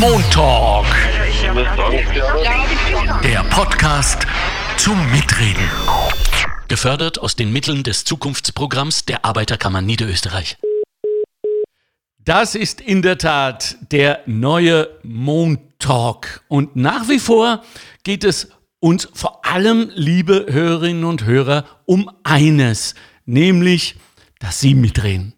Montalk. Der Podcast zum Mitreden. Gefördert aus den Mitteln des Zukunftsprogramms der Arbeiterkammer Niederösterreich. Das ist in der Tat der neue Montalk. Und nach wie vor geht es uns vor allem, liebe Hörerinnen und Hörer, um eines, nämlich, dass Sie mitreden.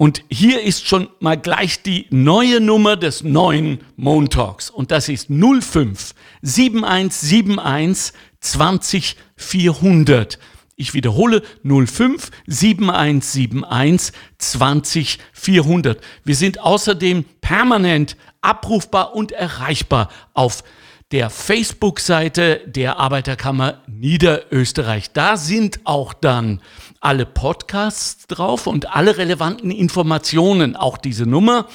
Und hier ist schon mal gleich die neue Nummer des neuen Montalks. Und das ist 05 7171 20 400. Ich wiederhole 05 7171 20 400. Wir sind außerdem permanent abrufbar und erreichbar auf der Facebook-Seite der Arbeiterkammer Niederösterreich. Da sind auch dann alle Podcasts drauf und alle relevanten Informationen, auch diese Nummer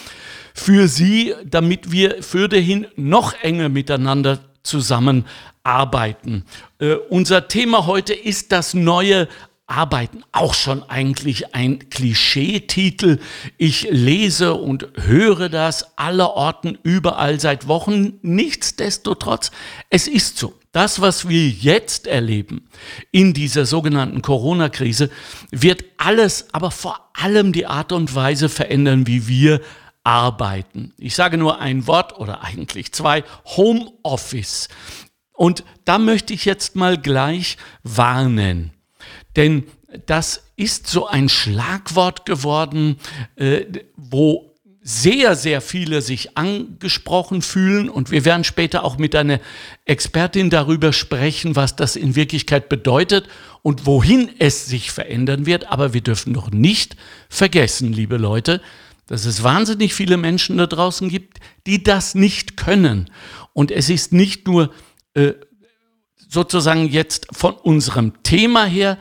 für Sie, damit wir für dahin noch enger miteinander zusammenarbeiten. Äh, unser Thema heute ist das neue Arbeiten auch schon eigentlich ein Klischeetitel. Ich lese und höre das allerorten überall seit Wochen. Nichtsdestotrotz, es ist so. Das, was wir jetzt erleben in dieser sogenannten Corona-Krise, wird alles, aber vor allem die Art und Weise verändern, wie wir arbeiten. Ich sage nur ein Wort oder eigentlich zwei, Homeoffice. Und da möchte ich jetzt mal gleich warnen. Denn das ist so ein Schlagwort geworden, äh, wo sehr, sehr viele sich angesprochen fühlen. Und wir werden später auch mit einer Expertin darüber sprechen, was das in Wirklichkeit bedeutet und wohin es sich verändern wird. Aber wir dürfen doch nicht vergessen, liebe Leute, dass es wahnsinnig viele Menschen da draußen gibt, die das nicht können. Und es ist nicht nur äh, sozusagen jetzt von unserem Thema her,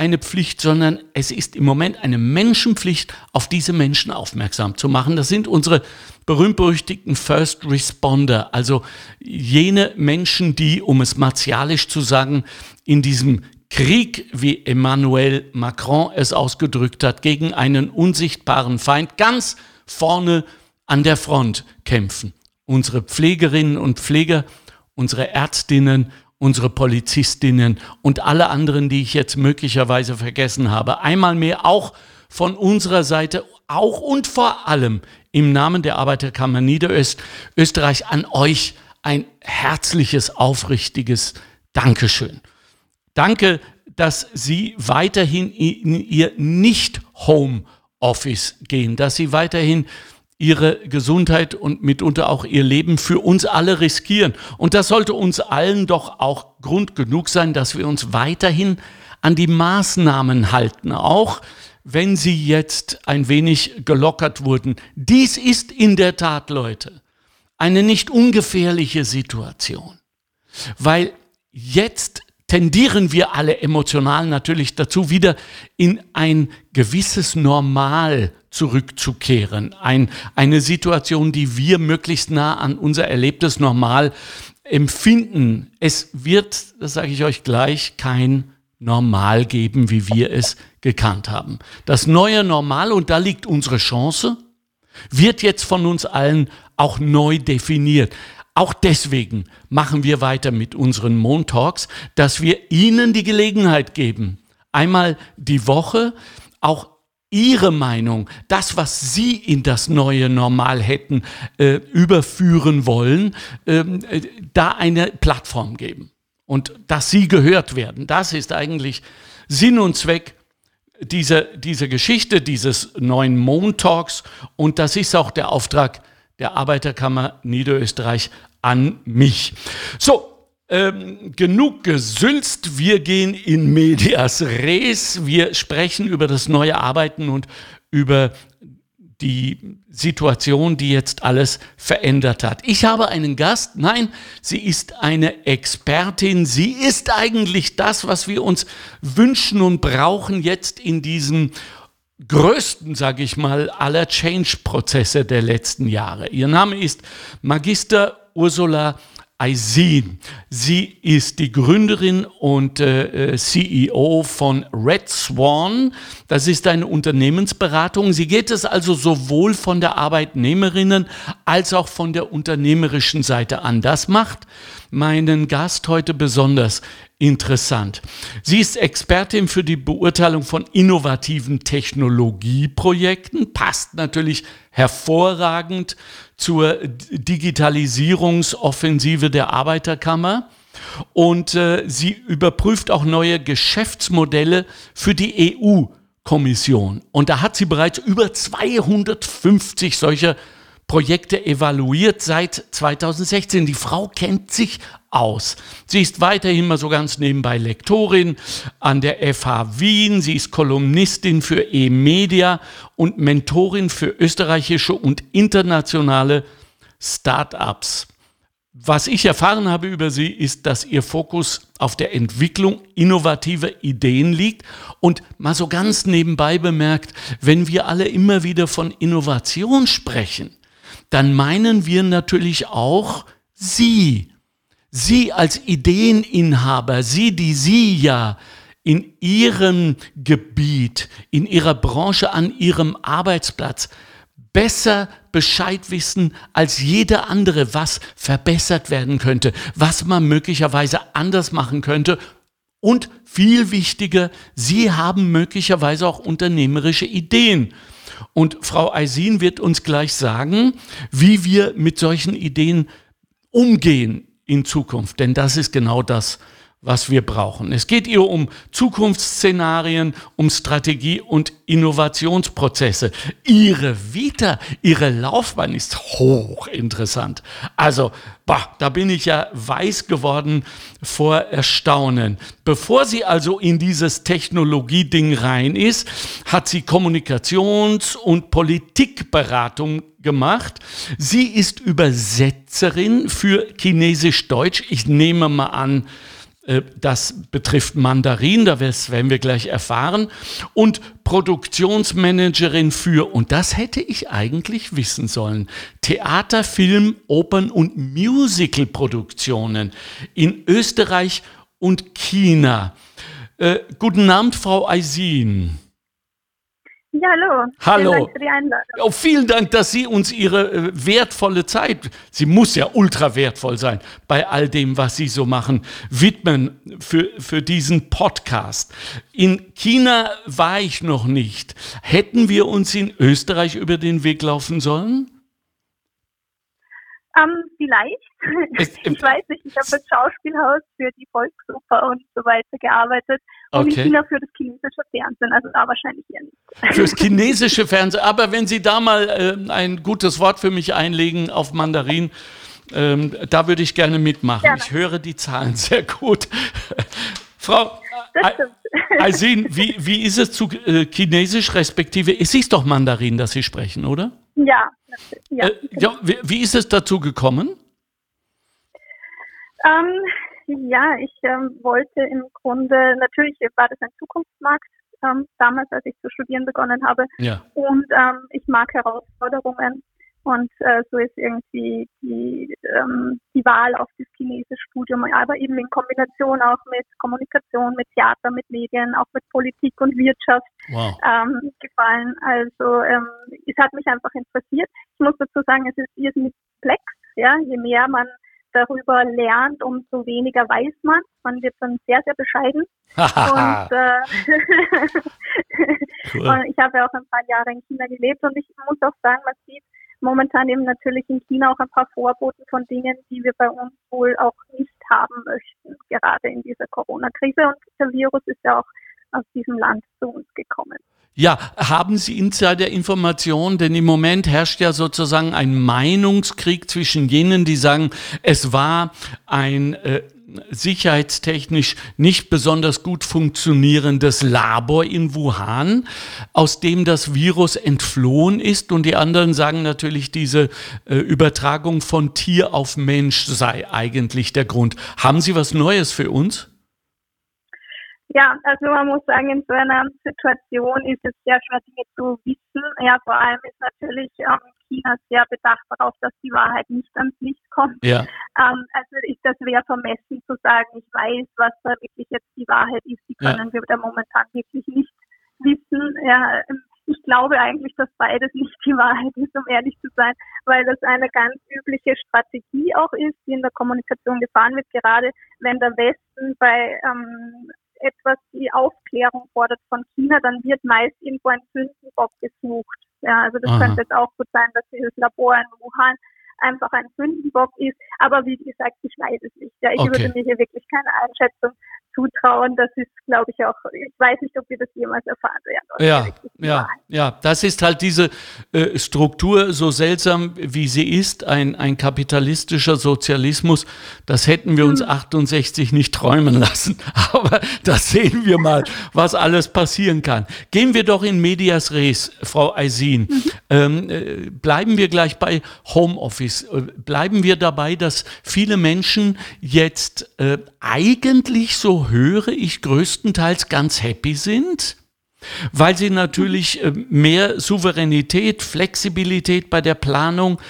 eine Pflicht, sondern es ist im Moment eine Menschenpflicht, auf diese Menschen aufmerksam zu machen. Das sind unsere berühmt-berüchtigten First Responder, also jene Menschen, die, um es martialisch zu sagen, in diesem Krieg, wie Emmanuel Macron es ausgedrückt hat, gegen einen unsichtbaren Feind ganz vorne an der Front kämpfen. Unsere Pflegerinnen und Pfleger, unsere Ärztinnen unsere Polizistinnen und alle anderen, die ich jetzt möglicherweise vergessen habe. Einmal mehr auch von unserer Seite, auch und vor allem im Namen der Arbeiterkammer Niederösterreich an euch ein herzliches, aufrichtiges Dankeschön. Danke, dass Sie weiterhin in Ihr Nicht-Home-Office gehen, dass Sie weiterhin ihre Gesundheit und mitunter auch ihr Leben für uns alle riskieren. Und das sollte uns allen doch auch Grund genug sein, dass wir uns weiterhin an die Maßnahmen halten, auch wenn sie jetzt ein wenig gelockert wurden. Dies ist in der Tat, Leute, eine nicht ungefährliche Situation, weil jetzt tendieren wir alle emotional natürlich dazu, wieder in ein gewisses Normal zurückzukehren. Ein, eine Situation, die wir möglichst nah an unser erlebtes Normal empfinden. Es wird, das sage ich euch gleich, kein Normal geben, wie wir es gekannt haben. Das neue Normal, und da liegt unsere Chance, wird jetzt von uns allen auch neu definiert. Auch deswegen machen wir weiter mit unseren Montalks, dass wir Ihnen die Gelegenheit geben, einmal die Woche auch Ihre Meinung, das, was Sie in das neue Normal hätten äh, überführen wollen, ähm, äh, da eine Plattform geben. Und dass Sie gehört werden, das ist eigentlich Sinn und Zweck dieser, dieser Geschichte, dieses neuen Montalks. Und das ist auch der Auftrag der Arbeiterkammer Niederösterreich an mich. So, ähm, genug gesülzt, wir gehen in medias res, wir sprechen über das neue Arbeiten und über die Situation, die jetzt alles verändert hat. Ich habe einen Gast, nein, sie ist eine Expertin, sie ist eigentlich das, was wir uns wünschen und brauchen jetzt in diesem größten, sage ich mal, aller Change-Prozesse der letzten Jahre. Ihr Name ist Magister Ursula Aisin. Sie ist die Gründerin und äh, äh CEO von Red Swan. Das ist eine Unternehmensberatung. Sie geht es also sowohl von der Arbeitnehmerinnen als auch von der unternehmerischen Seite an. Das macht meinen Gast heute besonders interessant. Sie ist Expertin für die Beurteilung von innovativen Technologieprojekten, passt natürlich hervorragend zur Digitalisierungsoffensive der Arbeiterkammer. Und äh, sie überprüft auch neue Geschäftsmodelle für die EU-Kommission. Und da hat sie bereits über 250 solcher Projekte evaluiert seit 2016. Die Frau kennt sich aus. Sie ist weiterhin mal so ganz nebenbei Lektorin an der FH Wien. Sie ist Kolumnistin für E-Media und Mentorin für österreichische und internationale Start-ups. Was ich erfahren habe über sie, ist, dass ihr Fokus auf der Entwicklung innovativer Ideen liegt. Und mal so ganz nebenbei bemerkt, wenn wir alle immer wieder von Innovation sprechen, dann meinen wir natürlich auch Sie. Sie als Ideeninhaber, Sie, die Sie ja in Ihrem Gebiet, in Ihrer Branche, an Ihrem Arbeitsplatz besser Bescheid wissen als jeder andere, was verbessert werden könnte, was man möglicherweise anders machen könnte. Und viel wichtiger, Sie haben möglicherweise auch unternehmerische Ideen. Und Frau Eisin wird uns gleich sagen, wie wir mit solchen Ideen umgehen in Zukunft. Denn das ist genau das, was wir brauchen. Es geht ihr um Zukunftsszenarien, um Strategie und Innovationsprozesse. Ihre Vita, ihre Laufbahn ist hochinteressant. Also, bah, da bin ich ja weiß geworden vor Erstaunen. Bevor sie also in dieses Technologieding rein ist, hat sie Kommunikations- und Politikberatung gemacht. Sie ist Übersetzerin für Chinesisch-Deutsch. Ich nehme mal an, das betrifft Mandarin, da werden wir gleich erfahren. Und Produktionsmanagerin für, und das hätte ich eigentlich wissen sollen, Theater, Film, Opern und Musicalproduktionen in Österreich und China. Äh, guten Abend, Frau Eisin. Ja, hallo. Hallo. Vielen Dank für die Einladung. Oh, vielen Dank, dass Sie uns Ihre äh, wertvolle Zeit, sie muss ja ultra wertvoll sein, bei all dem, was Sie so machen, widmen für, für diesen Podcast. In China war ich noch nicht. Hätten wir uns in Österreich über den Weg laufen sollen? Ähm, vielleicht. Es, ich weiß nicht, ich habe das Schauspielhaus für die Volksoper und so weiter gearbeitet und okay. in China für das chinesische Fernsehen, also da wahrscheinlich eher nicht. Fürs chinesische Fernsehen, aber wenn Sie da mal äh, ein gutes Wort für mich einlegen auf Mandarin, ähm, da würde ich gerne mitmachen. Gerne. Ich höre die Zahlen sehr gut. Frau Aisin, wie, wie ist es zu äh, Chinesisch respektive, es ist doch Mandarin, das Sie sprechen, oder? Ja. Ja, äh, ja wie, wie, ist es dazu gekommen? Ähm, ja, ich ähm, wollte im Grunde, natürlich war das ein Zukunftsmarkt ähm, damals, als ich zu studieren begonnen habe. Ja. Und ähm, ich mag Herausforderungen. Und äh, so ist irgendwie die, ähm, die Wahl auf das chinesische Studium, aber eben in Kombination auch mit Kommunikation, mit Theater, mit Medien, auch mit Politik und Wirtschaft wow. ähm, gefallen. Also ähm, es hat mich einfach interessiert. Ich muss dazu sagen, es ist irrsinnig komplex. Ja? Je mehr man darüber lernt, umso weniger weiß man. Man wird dann sehr, sehr bescheiden. und, äh, cool. ich habe ja auch ein paar Jahre in China gelebt und ich muss auch sagen, man sieht, momentan eben natürlich in China auch ein paar Vorboten von Dingen, die wir bei uns wohl auch nicht haben möchten, gerade in dieser Corona-Krise. Und der Virus ist ja auch aus diesem Land zu uns gekommen. Ja, haben Sie Insider-Informationen? Denn im Moment herrscht ja sozusagen ein Meinungskrieg zwischen jenen, die sagen, es war ein äh, sicherheitstechnisch nicht besonders gut funktionierendes Labor in Wuhan, aus dem das Virus entflohen ist. Und die anderen sagen natürlich, diese äh, Übertragung von Tier auf Mensch sei eigentlich der Grund. Haben Sie was Neues für uns? Ja, also man muss sagen, in so einer Situation ist es sehr schwer, Dinge zu wissen. Ja, vor allem ist natürlich ähm, China sehr bedacht darauf, dass die Wahrheit nicht ans Licht kommt. Ja. Ähm, also ich, das wäre vermessen zu sagen, ich weiß, was da wirklich jetzt die Wahrheit ist. Die können ja. wir da momentan wirklich nicht wissen. Ja, ich glaube eigentlich, dass beides nicht die Wahrheit ist, um ehrlich zu sein, weil das eine ganz übliche Strategie auch ist, die in der Kommunikation gefahren wird, gerade wenn der Westen bei ähm, etwas die Aufklärung fordert von China, dann wird meist irgendwo ein Sündenbock gesucht. Ja, also das Aha. könnte jetzt auch gut sein, dass dieses Labor in Wuhan einfach ein Sündenbock ist. Aber wie gesagt, ich weiß es nicht. Ja, ich okay. würde mir hier wirklich keine Einschätzung zutrauen. Das ist, glaube ich, auch, ich weiß nicht, ob wir das jemals erfahren werden. Ja, ja, ja, das ist halt diese äh, Struktur, so seltsam wie sie ist, ein, ein kapitalistischer Sozialismus. Das hätten wir uns hm. 68 nicht träumen lassen. Aber da sehen wir mal, was alles passieren kann. Gehen wir doch in Medias Res, Frau Eisin. Mhm. Ähm, äh, bleiben wir gleich bei Homeoffice. Äh, bleiben wir dabei, dass viele Menschen jetzt äh, eigentlich so höre ich größtenteils ganz happy sind, weil sie natürlich äh, mehr Souveränität, Flexibilität bei der Planung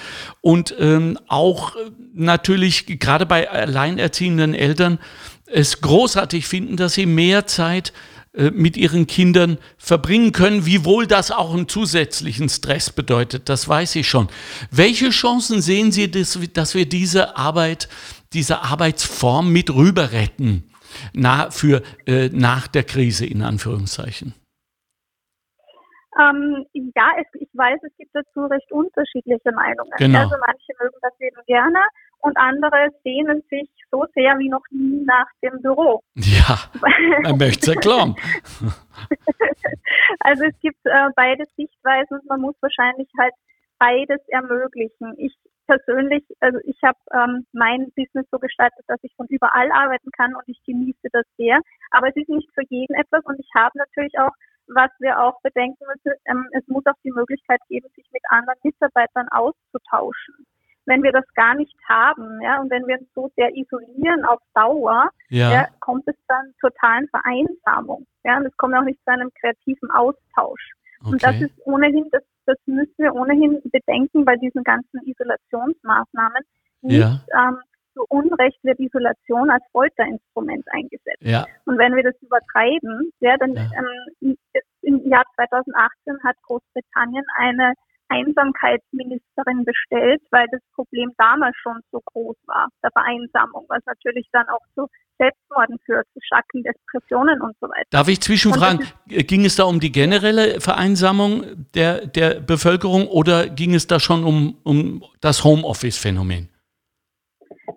und ähm, auch natürlich gerade bei alleinerziehenden Eltern es großartig finden, dass sie mehr Zeit mit ihren Kindern verbringen können, wiewohl das auch einen zusätzlichen Stress bedeutet, das weiß ich schon. Welche Chancen sehen Sie, dass, dass wir diese Arbeit, diese Arbeitsform mit rüber retten? na, für äh, nach der Krise in Anführungszeichen? Ähm, ja, es, ich weiß, es gibt dazu recht unterschiedliche Meinungen. Genau. Also manche mögen das eben gerne und andere sehnen sich so sehr wie noch nie nach dem Büro. Ja, man möchte es erklären. also es gibt äh, beide Sichtweisen und man muss wahrscheinlich halt beides ermöglichen. Ich persönlich, also ich habe ähm, mein Business so gestaltet, dass ich von überall arbeiten kann und ich genieße das sehr. Aber es ist nicht für jeden etwas und ich habe natürlich auch, was wir auch bedenken müssen, ähm, es muss auch die Möglichkeit geben, sich mit anderen Mitarbeitern auszutauschen. Wenn wir das gar nicht haben, ja, und wenn wir uns so sehr isolieren auf Dauer, ja. ja kommt es dann zur totalen Vereinsamung. Ja, und es kommt auch nicht zu einem kreativen Austausch. Okay. Und das ist ohnehin das das müssen wir ohnehin bedenken bei diesen ganzen Isolationsmaßnahmen. Nicht ja. ähm, zu Unrecht wird Isolation als Folterinstrument eingesetzt. Ja. Und wenn wir das übertreiben, ja, dann ja. Ähm, im Jahr 2018 hat Großbritannien eine Einsamkeitsministerin bestellt, weil das Problem damals schon so groß war, der Vereinsamung, was natürlich dann auch zu Selbstmorden führt, zu starken Depressionen und so weiter. Darf ich zwischenfragen, ging es da um die generelle Vereinsamung der, der Bevölkerung oder ging es da schon um, um das Homeoffice-Phänomen?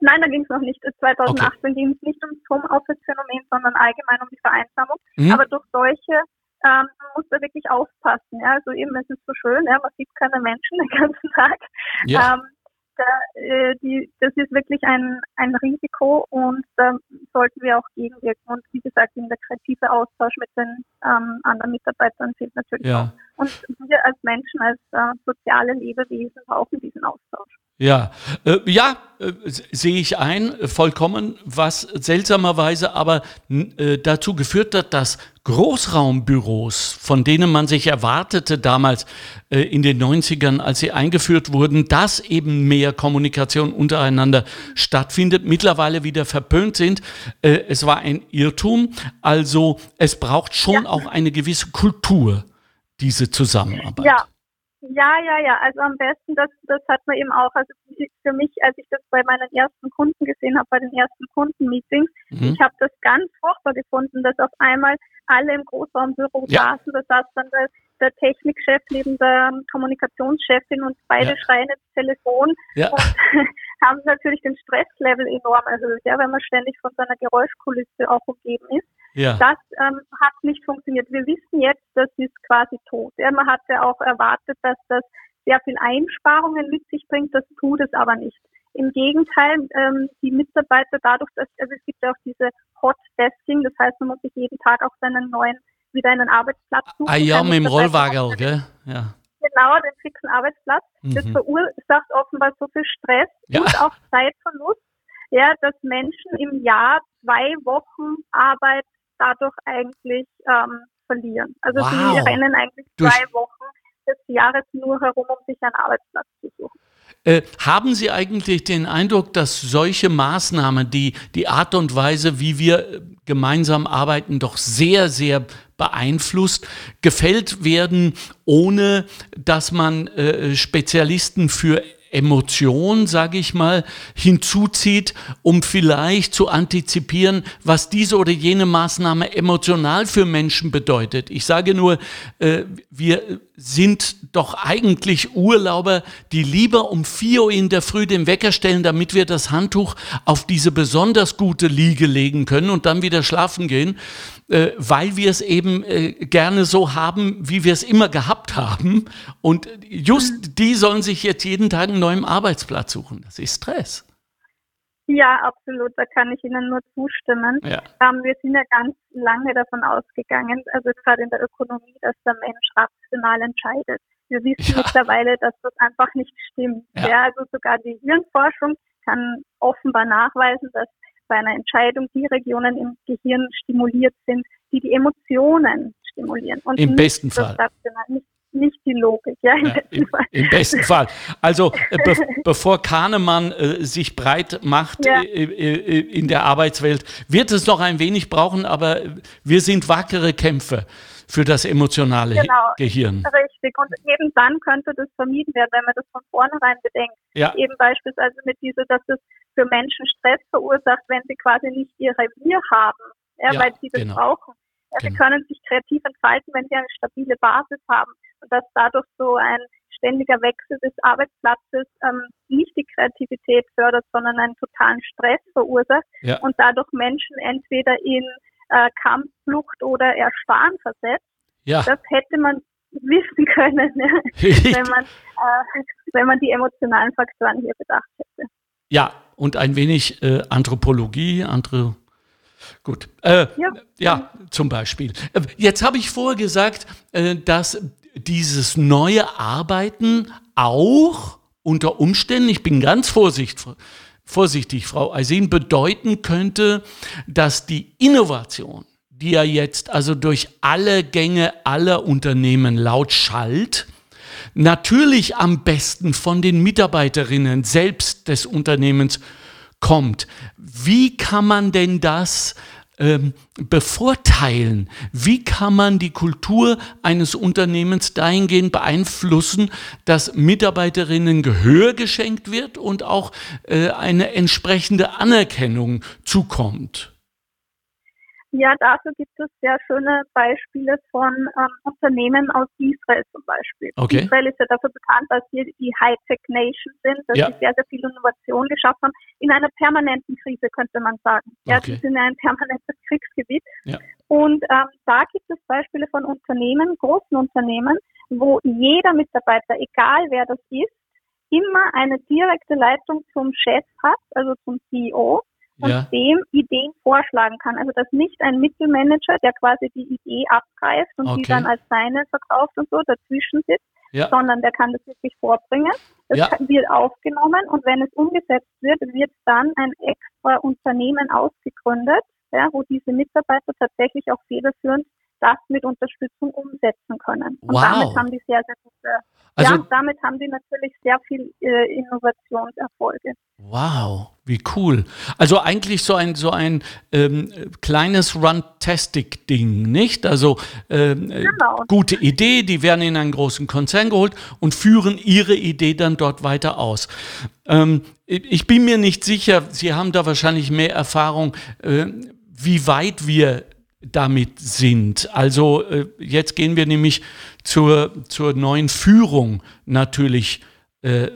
Nein, da ging es noch nicht. 2018 okay. ging es nicht ums Homeoffice-Phänomen, sondern allgemein um die Vereinsamung. Mhm. Aber durch solche ähm, man muss da wirklich aufpassen. Ja? Also eben, es ist so schön, ja? man sieht keine Menschen den ganzen Tag. Ja. Ähm, da, äh, die, das ist wirklich ein, ein Risiko und da sollten wir auch gegenwirken. Und wie gesagt, der kreative Austausch mit den ähm, anderen Mitarbeitern fehlt natürlich ja. auch. Und wir als Menschen, als äh, soziale Lebewesen brauchen diesen Austausch. Ja, äh, ja, äh, sehe ich ein, vollkommen, was seltsamerweise aber äh, dazu geführt hat, dass Großraumbüros, von denen man sich erwartete damals äh, in den 90ern, als sie eingeführt wurden, dass eben mehr Kommunikation untereinander stattfindet, mittlerweile wieder verpönt sind. Äh, es war ein Irrtum. Also es braucht schon ja. auch eine gewisse Kultur, diese Zusammenarbeit. Ja. Ja, ja, ja. Also am besten, das, das hat man eben auch. Also für mich, als ich das bei meinen ersten Kunden gesehen habe, bei den ersten Kundenmeetings, mhm. ich habe das ganz furchtbar gefunden, dass auf einmal alle im Großraumbüro ja. saßen. Da saß dann der, der Technikchef neben der Kommunikationschefin und beide ja. schreien ins Telefon ja. und haben natürlich den Stresslevel enorm erhöht, ja, wenn man ständig von seiner Geräuschkulisse auch umgeben ist. Ja. Das ähm, hat nicht funktioniert. Wir wissen jetzt, das ist quasi tot. Ja, man hatte auch erwartet, dass das sehr viel Einsparungen mit sich bringt. Das tut es aber nicht. Im Gegenteil, ähm, die Mitarbeiter dadurch, dass also es gibt ja auch diese Hot Desking, das heißt, man muss sich jeden Tag auch seinen neuen wieder einen Arbeitsplatz suchen. Ah ja, mit dem Rollwagel, gell? Ja. Genau, den fixen Arbeitsplatz. Mhm. Das verursacht offenbar so viel Stress ja. und auch Zeitverlust, ja, dass Menschen im Jahr zwei Wochen Arbeit dadurch eigentlich ähm, verlieren. Also wow. sie rennen eigentlich Durch zwei Wochen des Jahres nur herum, um sich einen Arbeitsplatz zu suchen. Äh, haben Sie eigentlich den Eindruck, dass solche Maßnahmen, die die Art und Weise, wie wir äh, gemeinsam arbeiten, doch sehr, sehr beeinflusst, gefällt werden, ohne dass man äh, Spezialisten für Emotion, sage ich mal, hinzuzieht, um vielleicht zu antizipieren, was diese oder jene Maßnahme emotional für Menschen bedeutet. Ich sage nur, äh, wir sind doch eigentlich Urlauber, die lieber um vier Uhr in der Früh den Wecker stellen, damit wir das Handtuch auf diese besonders gute Liege legen können und dann wieder schlafen gehen, äh, weil wir es eben äh, gerne so haben, wie wir es immer gehabt haben. Und just die sollen sich jetzt jeden Tag einen neuen Arbeitsplatz suchen. Das ist Stress. Ja, absolut. Da kann ich Ihnen nur zustimmen. Ja. Ähm, wir sind ja ganz lange davon ausgegangen, also gerade in der Ökonomie, dass der Mensch rational entscheidet. Wir wissen ja. mittlerweile, dass das einfach nicht stimmt. Ja. ja. also sogar die Hirnforschung kann offenbar nachweisen, dass bei einer Entscheidung die Regionen im Gehirn stimuliert sind, die die Emotionen stimulieren. Und Im besten Fall. Nicht nicht die Logik, ja, im, ja, besten, Fall. im besten Fall. Also äh, be bevor Kahnemann äh, sich breit macht ja. äh, äh, in der Arbeitswelt, wird es noch ein wenig brauchen, aber wir sind wackere Kämpfer für das emotionale genau. Gehirn. Richtig. Und eben dann könnte das vermieden werden, wenn man das von vornherein bedenkt. Ja. Eben beispielsweise mit dieser, dass es für Menschen Stress verursacht, wenn sie quasi nicht ihr Revier haben, ja, ja weil sie das genau. brauchen. Ja, genau. Sie können sich kreativ entfalten, wenn sie eine stabile Basis haben dass dadurch so ein ständiger Wechsel des Arbeitsplatzes ähm, nicht die Kreativität fördert, sondern einen totalen Stress verursacht ja. und dadurch Menschen entweder in äh, Kampfflucht oder Erstarren versetzt. Ja. Das hätte man wissen können, ne? wenn, man, äh, wenn man die emotionalen Faktoren hier bedacht hätte. Ja, und ein wenig äh, Anthropologie, andere Gut. Äh, ja. ja. zum Beispiel. Äh, jetzt habe ich vorher gesagt, äh, dass dieses neue Arbeiten auch unter Umständen, ich bin ganz vorsichtig, vorsichtig Frau Eisin, bedeuten könnte, dass die Innovation, die ja jetzt also durch alle Gänge aller Unternehmen laut schallt, natürlich am besten von den Mitarbeiterinnen selbst des Unternehmens kommt. Wie kann man denn das ähm, bevorteilen? Wie kann man die Kultur eines Unternehmens dahingehend beeinflussen, dass Mitarbeiterinnen Gehör geschenkt wird und auch äh, eine entsprechende Anerkennung zukommt? Ja, dafür gibt es sehr schöne Beispiele von ähm, Unternehmen aus Israel zum Beispiel. Okay. Israel ist ja dafür bekannt, dass sie die Hightech-Nation sind, dass ja. sie sehr, sehr viel Innovation geschaffen haben, in einer permanenten Krise, könnte man sagen. Ja, okay. sie sind ein permanentes Kriegsgebiet. Ja. Und ähm, da gibt es Beispiele von Unternehmen, großen Unternehmen, wo jeder Mitarbeiter, egal wer das ist, immer eine direkte Leitung zum Chef hat, also zum CEO und ja. dem Ideen vorschlagen kann. Also dass nicht ein Mittelmanager, der quasi die Idee abgreift und okay. die dann als seine verkauft und so dazwischen sitzt, ja. sondern der kann das wirklich vorbringen. Das ja. wird aufgenommen und wenn es umgesetzt wird, wird dann ein extra Unternehmen ausgegründet, ja, wo diese Mitarbeiter tatsächlich auch federführend das mit Unterstützung umsetzen können. Und wow. damit haben die sehr, sehr gute, also, ja, damit haben die natürlich sehr viel äh, Innovationserfolge. Wow, wie cool. Also eigentlich so ein, so ein ähm, kleines Runtastic-Ding, nicht? Also ähm, genau. gute Idee, die werden in einen großen Konzern geholt und führen ihre Idee dann dort weiter aus. Ähm, ich bin mir nicht sicher, Sie haben da wahrscheinlich mehr Erfahrung, äh, wie weit wir damit sind. Also äh, jetzt gehen wir nämlich zur, zur neuen Führung natürlich äh,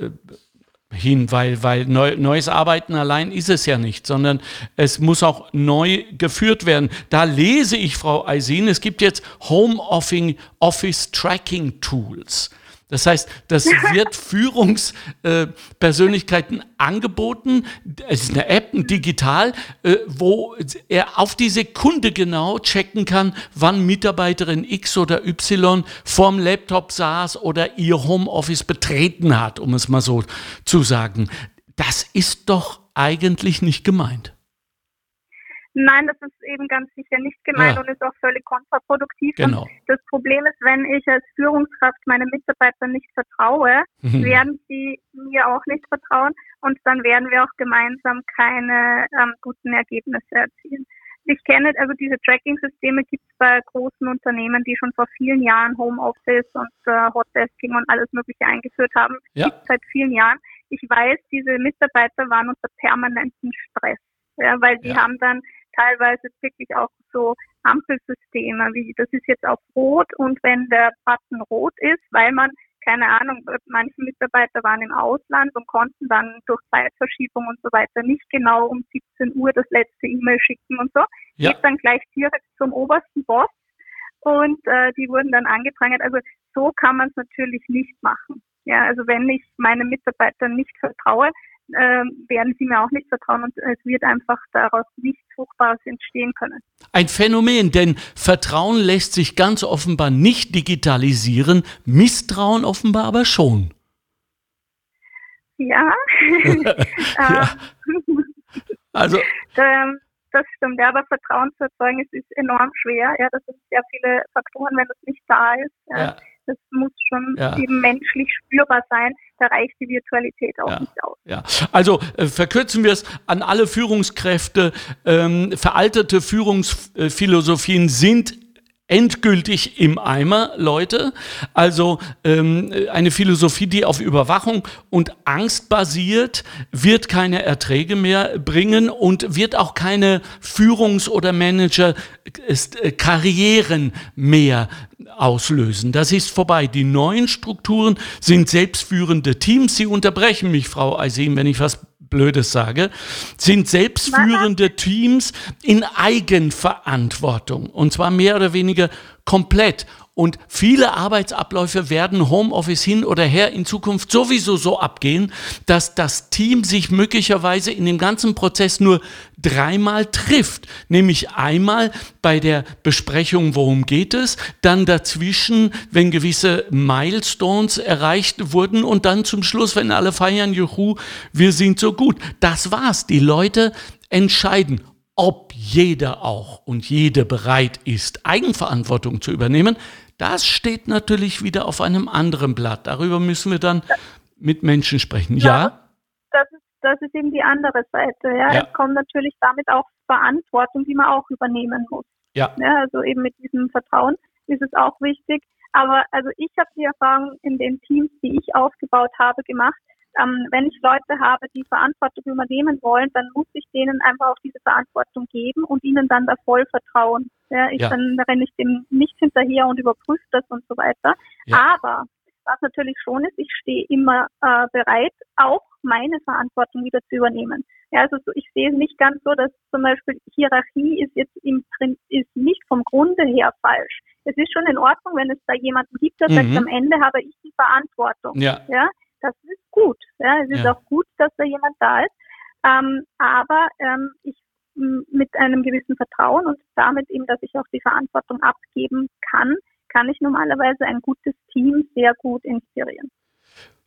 hin, weil, weil neu, neues Arbeiten allein ist es ja nicht, sondern es muss auch neu geführt werden. Da lese ich, Frau Eisin, es gibt jetzt Home Office Tracking Tools. Das heißt, das wird Führungspersönlichkeiten äh, angeboten. Es ist eine App, ein digital, äh, wo er auf die Sekunde genau checken kann, wann Mitarbeiterin X oder Y vorm Laptop saß oder ihr Homeoffice betreten hat, um es mal so zu sagen. Das ist doch eigentlich nicht gemeint. Nein, das ist eben ganz sicher nicht gemeint ja. und ist auch völlig kontraproduktiv. Genau. Und das Problem ist, wenn ich als Führungskraft meinen Mitarbeitern nicht vertraue, mhm. werden sie mir auch nicht vertrauen und dann werden wir auch gemeinsam keine ähm, guten Ergebnisse erzielen. Ich kenne, also diese Tracking-Systeme gibt es bei großen Unternehmen, die schon vor vielen Jahren Homeoffice und äh, Hotdesking und alles Mögliche eingeführt haben. Ja. Gibt seit vielen Jahren. Ich weiß, diese Mitarbeiter waren unter permanentem Stress, ja, weil die ja. haben dann teilweise wirklich auch so Ampelsysteme, wie das ist jetzt auf Rot und wenn der Button rot ist, weil man keine Ahnung, manche Mitarbeiter waren im Ausland und konnten dann durch Zeitverschiebung und so weiter nicht genau um 17 Uhr das letzte E-Mail schicken und so. Ja. Geht dann gleich direkt zum obersten Boss und äh, die wurden dann angeprangert. Also so kann man es natürlich nicht machen. Ja, also wenn ich meinen Mitarbeitern nicht vertraue, äh, werden sie mir auch nicht vertrauen und es wird einfach daraus nichts Fruchtbares entstehen können. Ein Phänomen, denn Vertrauen lässt sich ganz offenbar nicht digitalisieren, Misstrauen offenbar aber schon. Ja. ja. Also. Ähm, das stimmt, ja, aber Vertrauen zu erzeugen ist, ist enorm schwer. Ja, das sind sehr viele Faktoren, wenn das nicht da ist. Ja. ja. Das muss schon ja. eben menschlich spürbar sein. Da reicht die Virtualität auch ja. nicht aus. Ja. Also äh, verkürzen wir es an alle Führungskräfte. Ähm, veraltete Führungsphilosophien sind endgültig im Eimer, Leute. Also ähm, eine Philosophie, die auf Überwachung und Angst basiert, wird keine Erträge mehr bringen und wird auch keine Führungs- oder Manager-Karrieren mehr auslösen. Das ist vorbei. Die neuen Strukturen sind selbstführende Teams. Sie unterbrechen mich, Frau Eisin, wenn ich was Blödes sage, sind selbstführende Teams in Eigenverantwortung. Und zwar mehr oder weniger komplett. Und viele Arbeitsabläufe werden Homeoffice hin oder her in Zukunft sowieso so abgehen, dass das Team sich möglicherweise in dem ganzen Prozess nur dreimal trifft. Nämlich einmal bei der Besprechung, worum geht es, dann dazwischen, wenn gewisse Milestones erreicht wurden und dann zum Schluss, wenn alle feiern, juhu, wir sind so gut. Das war's. Die Leute entscheiden ob jeder auch und jede bereit ist, Eigenverantwortung zu übernehmen, das steht natürlich wieder auf einem anderen Blatt. Darüber müssen wir dann mit Menschen sprechen. Ja? ja? Das, ist, das ist eben die andere Seite. Ja? ja. Es kommt natürlich damit auch Verantwortung, die man auch übernehmen muss. Ja. ja. Also eben mit diesem Vertrauen ist es auch wichtig. Aber also ich habe die Erfahrung in den Teams, die ich aufgebaut habe, gemacht, ähm, wenn ich Leute habe, die Verantwortung übernehmen wollen, dann muss ich denen einfach auch diese Verantwortung geben und ihnen dann da voll vertrauen. Ja, ich ja. dann renne ich dem nicht hinterher und überprüfe das und so weiter. Ja. Aber was natürlich schon ist, ich stehe immer äh, bereit, auch meine Verantwortung wieder zu übernehmen. Ja, also so, ich sehe es nicht ganz so, dass zum Beispiel Hierarchie ist jetzt im ist nicht vom Grunde her falsch. Es ist schon in Ordnung, wenn es da jemanden gibt, der mhm. sagt, am Ende habe ich die Verantwortung. Ja. ja das ist gut. Ja, es ist ja. auch gut, dass da jemand da ist. Ähm, aber ähm, ich mit einem gewissen Vertrauen und damit eben, dass ich auch die Verantwortung abgeben kann, kann ich normalerweise ein gutes Team sehr gut inspirieren.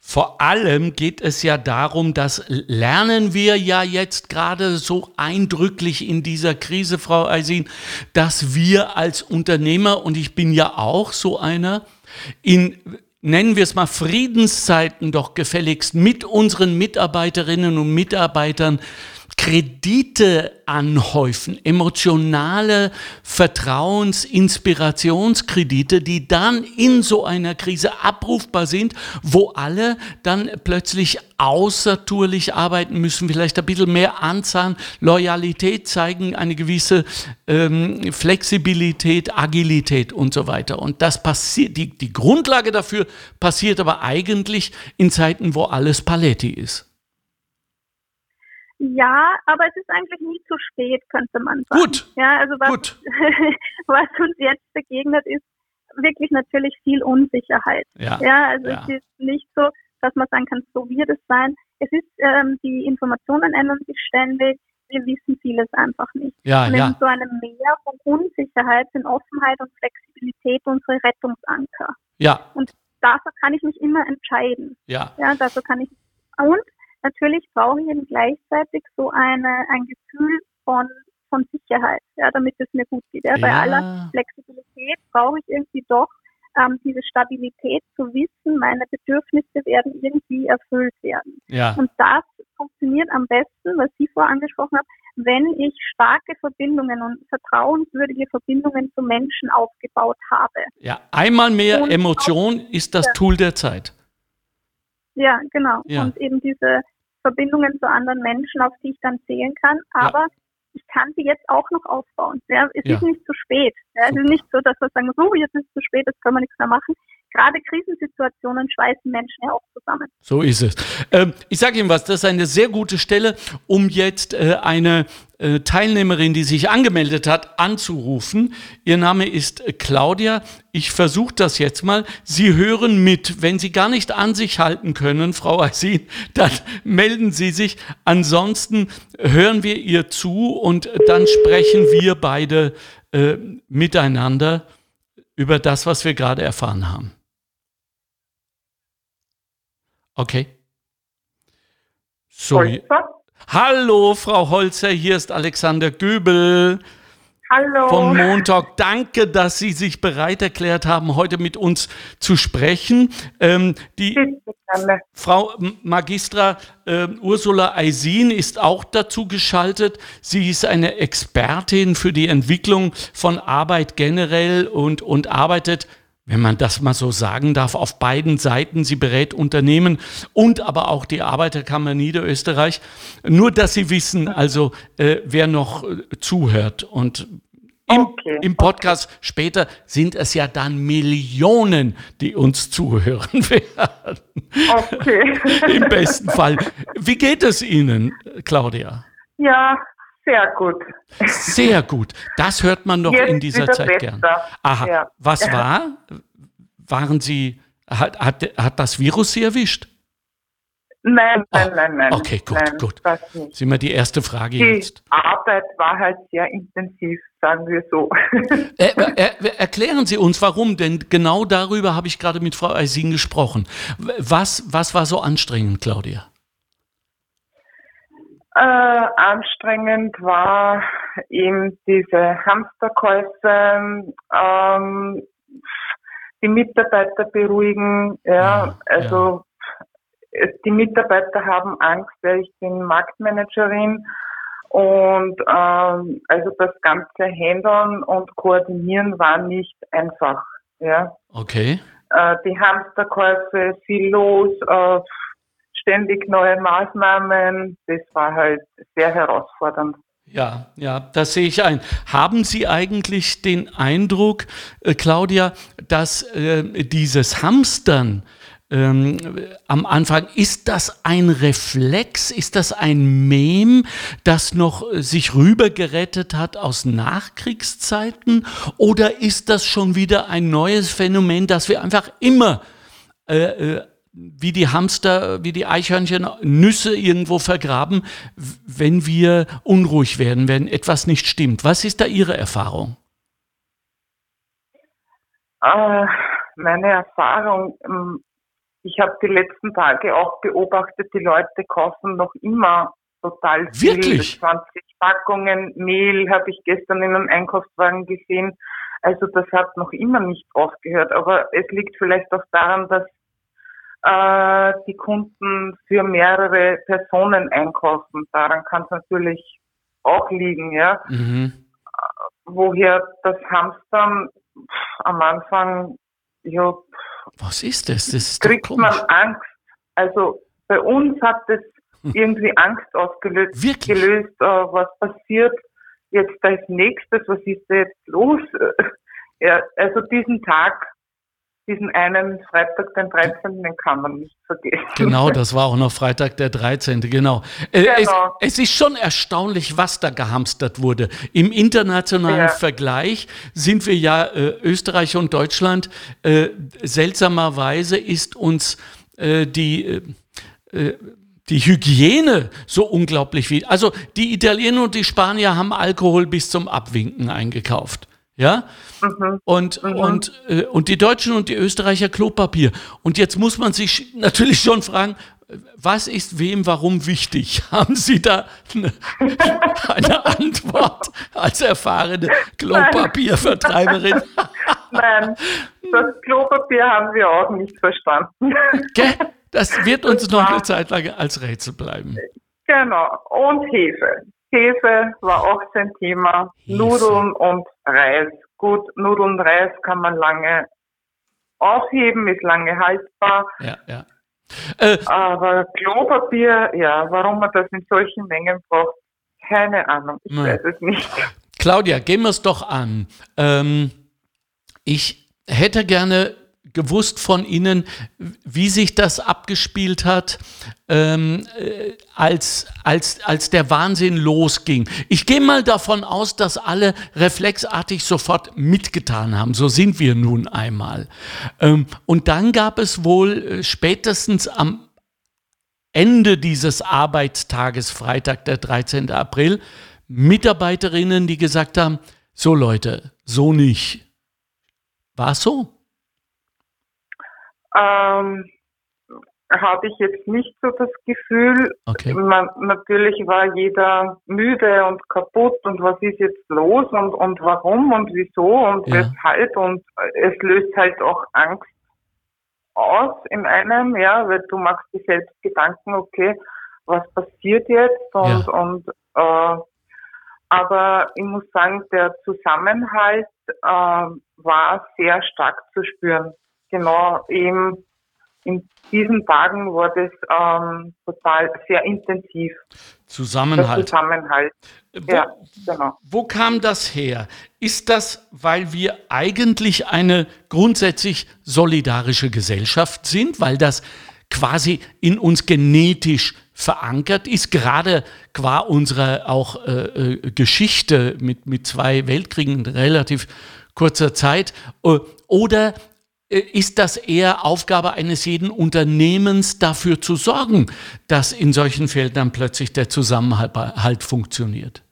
Vor allem geht es ja darum, das lernen wir ja jetzt gerade so eindrücklich in dieser Krise, Frau Eisin, dass wir als Unternehmer, und ich bin ja auch so einer, in nennen wir es mal Friedenszeiten doch gefälligst mit unseren Mitarbeiterinnen und Mitarbeitern Kredite anhäufen, emotionale Vertrauens-, Inspirationskredite, die dann in so einer Krise abrufbar sind, wo alle dann plötzlich außertourlich arbeiten müssen, vielleicht ein bisschen mehr anzahlen, Loyalität zeigen, eine gewisse ähm, Flexibilität, Agilität und so weiter. Und das passiert, die, die Grundlage dafür passiert aber eigentlich in Zeiten, wo alles Paletti ist. Ja, aber es ist eigentlich nie zu spät, könnte man sagen. Gut. Ja, also was, Gut. was uns jetzt begegnet, ist wirklich natürlich viel Unsicherheit. Ja, ja also ja. es ist nicht so, dass man sagen kann, so wird es sein. Es ist, ähm, die Informationen ändern sich ständig. Wir wissen vieles einfach nicht. Ja, und in ja. so einem Meer von Unsicherheit sind Offenheit und Flexibilität unsere Rettungsanker. Ja. Und dafür kann ich mich immer entscheiden. Ja. Ja, dafür kann ich. Und natürlich brauche ich eben gleichzeitig so eine, ein Gefühl von von Sicherheit, ja, damit es mir gut geht. Ja. Bei aller Flexibilität brauche ich irgendwie doch ähm, diese Stabilität zu wissen, meine Bedürfnisse werden irgendwie erfüllt werden. Ja. Und das funktioniert am besten, was Sie vorher angesprochen haben, wenn ich starke Verbindungen und vertrauenswürdige Verbindungen zu Menschen aufgebaut habe. Ja, einmal mehr und Emotion ist das Tool der Zeit. Ja, genau. Ja. Und eben diese Verbindungen zu anderen Menschen, auf die ich dann zählen kann. Aber ja. ich kann sie jetzt auch noch aufbauen. Ja, es ja. ist nicht zu spät. Ja, es ist nicht so, dass wir sagen, so, jetzt ist es zu spät, jetzt können wir nichts mehr machen gerade Krisensituationen schweißen Menschen ja auch zusammen. So ist es. Ähm, ich sage Ihnen was, das ist eine sehr gute Stelle, um jetzt äh, eine äh, Teilnehmerin, die sich angemeldet hat, anzurufen. Ihr Name ist Claudia. Ich versuche das jetzt mal. Sie hören mit. Wenn Sie gar nicht an sich halten können, Frau Aisin, dann melden Sie sich. Ansonsten hören wir ihr zu und dann sprechen wir beide äh, miteinander über das, was wir gerade erfahren haben. Okay. So. Holzer? Hallo, Frau Holzer, hier ist Alexander Göbel. Hallo. Vom Montag. Danke, dass Sie sich bereit erklärt haben, heute mit uns zu sprechen. Ähm, die Frau Magistra äh, Ursula Eisin ist auch dazu geschaltet. Sie ist eine Expertin für die Entwicklung von Arbeit generell und, und arbeitet wenn man das mal so sagen darf, auf beiden Seiten. Sie berät Unternehmen und aber auch die Arbeiterkammer Niederösterreich. Nur, dass Sie wissen, also äh, wer noch äh, zuhört und im, okay, im Podcast okay. später sind es ja dann Millionen, die uns zuhören werden. Okay. Im besten Fall. Wie geht es Ihnen, Claudia? Ja, sehr gut. Sehr gut. Das hört man noch Jetzt in dieser Zeit besser. gern. Aha. Ja. Was war? Waren Sie, hat, hat, hat das Virus Sie erwischt? Nein, nein, oh, nein, nein. Okay, gut, nein, gut. Das ist immer die erste Frage die jetzt. Arbeit war halt sehr intensiv, sagen wir so. Er, er, erklären Sie uns, warum, denn genau darüber habe ich gerade mit Frau Eisin gesprochen. Was, was war so anstrengend, Claudia? Äh, anstrengend war eben diese Hamsterkäufe, ähm, die Mitarbeiter beruhigen, ja, ja also ja. die Mitarbeiter haben Angst, weil ich bin Marktmanagerin und ähm, also das ganze Handeln und Koordinieren war nicht einfach, ja. Okay. Äh, die Hamsterkäufe, viel los, äh, ständig neue Maßnahmen. Das war halt sehr herausfordernd. Ja, ja, das sehe ich ein. Haben Sie eigentlich den Eindruck, äh, Claudia, dass äh, dieses Hamstern ähm, am Anfang, ist das ein Reflex, ist das ein Mem, das noch äh, sich rübergerettet hat aus Nachkriegszeiten? Oder ist das schon wieder ein neues Phänomen, das wir einfach immer äh, äh wie die Hamster, wie die Eichhörnchen Nüsse irgendwo vergraben, wenn wir unruhig werden, wenn etwas nicht stimmt. Was ist da Ihre Erfahrung? Äh, meine Erfahrung, ähm, ich habe die letzten Tage auch beobachtet, die Leute kaufen noch immer total viel. Wirklich? 20 Packungen Mehl habe ich gestern in einem Einkaufswagen gesehen. Also das hat noch immer nicht aufgehört. Aber es liegt vielleicht auch daran, dass äh, die Kunden für mehrere Personen einkaufen. Daran kann es natürlich auch liegen, ja. Mhm. Woher das Hamstern am Anfang, ja. Was ist das? Das ist kriegt man Angst. Also bei uns hat es hm. irgendwie Angst ausgelöst, Wirklich? gelöst, äh, was passiert jetzt als nächstes, was ist da jetzt los? ja, also diesen Tag diesen einen Freitag, den 13., den kann man nicht vergessen. Genau, das war auch noch Freitag, der 13., genau. Äh, genau. Es, es, ist schon erstaunlich, was da gehamstert wurde. Im internationalen ja. Vergleich sind wir ja äh, Österreich und Deutschland. Äh, seltsamerweise ist uns äh, die äh, die Hygiene so unglaublich wie. Also die Italiener und die Spanier haben Alkohol bis zum Abwinken eingekauft. Ja? Mhm. Und, mhm. Und, äh, und die Deutschen und die Österreicher Klopapier. Und jetzt muss man sich natürlich schon fragen, was ist wem warum wichtig? Haben Sie da eine, eine Antwort als erfahrene Klopapiervertreiberin? Nein, das Klopapier haben wir auch nicht verstanden. Gell? Das wird uns noch eine Zeit lang als Rätsel bleiben. Genau. Und Hefe. Hefe war auch sein Thema. Hefe. Nudeln und Reis. Gut, Nudeln und Reis kann man lange aufheben, ist lange haltbar. Ja, ja. Äh, Aber Klopapier, ja, warum man das in solchen Mengen braucht, keine Ahnung. Ich nein. weiß es nicht. Claudia, gehen wir es doch an. Ähm, ich hätte gerne gewusst von Ihnen, wie sich das abgespielt hat, ähm, äh, als, als, als der Wahnsinn losging. Ich gehe mal davon aus, dass alle reflexartig sofort mitgetan haben. So sind wir nun einmal. Ähm, und dann gab es wohl äh, spätestens am Ende dieses Arbeitstages, Freitag, der 13. April, Mitarbeiterinnen, die gesagt haben, so Leute, so nicht. War es so? Ähm, habe ich jetzt nicht so das Gefühl. Okay. Man, natürlich war jeder müde und kaputt und was ist jetzt los und, und warum und wieso und ja. weshalb und es löst halt auch Angst aus in einem, ja, weil du machst dir selbst Gedanken, okay, was passiert jetzt und, ja. und äh, aber ich muss sagen, der Zusammenhalt äh, war sehr stark zu spüren genau eben in diesen Tagen war das ähm, total sehr intensiv. Zusammenhalt. Zusammenhalt. Wo, ja, genau. Wo kam das her? Ist das, weil wir eigentlich eine grundsätzlich solidarische Gesellschaft sind, weil das quasi in uns genetisch verankert ist, gerade qua unserer auch äh, äh Geschichte mit, mit zwei Weltkriegen in relativ kurzer Zeit? Äh, oder ist das eher Aufgabe eines jeden Unternehmens, dafür zu sorgen, dass in solchen Feldern plötzlich der Zusammenhalt funktioniert?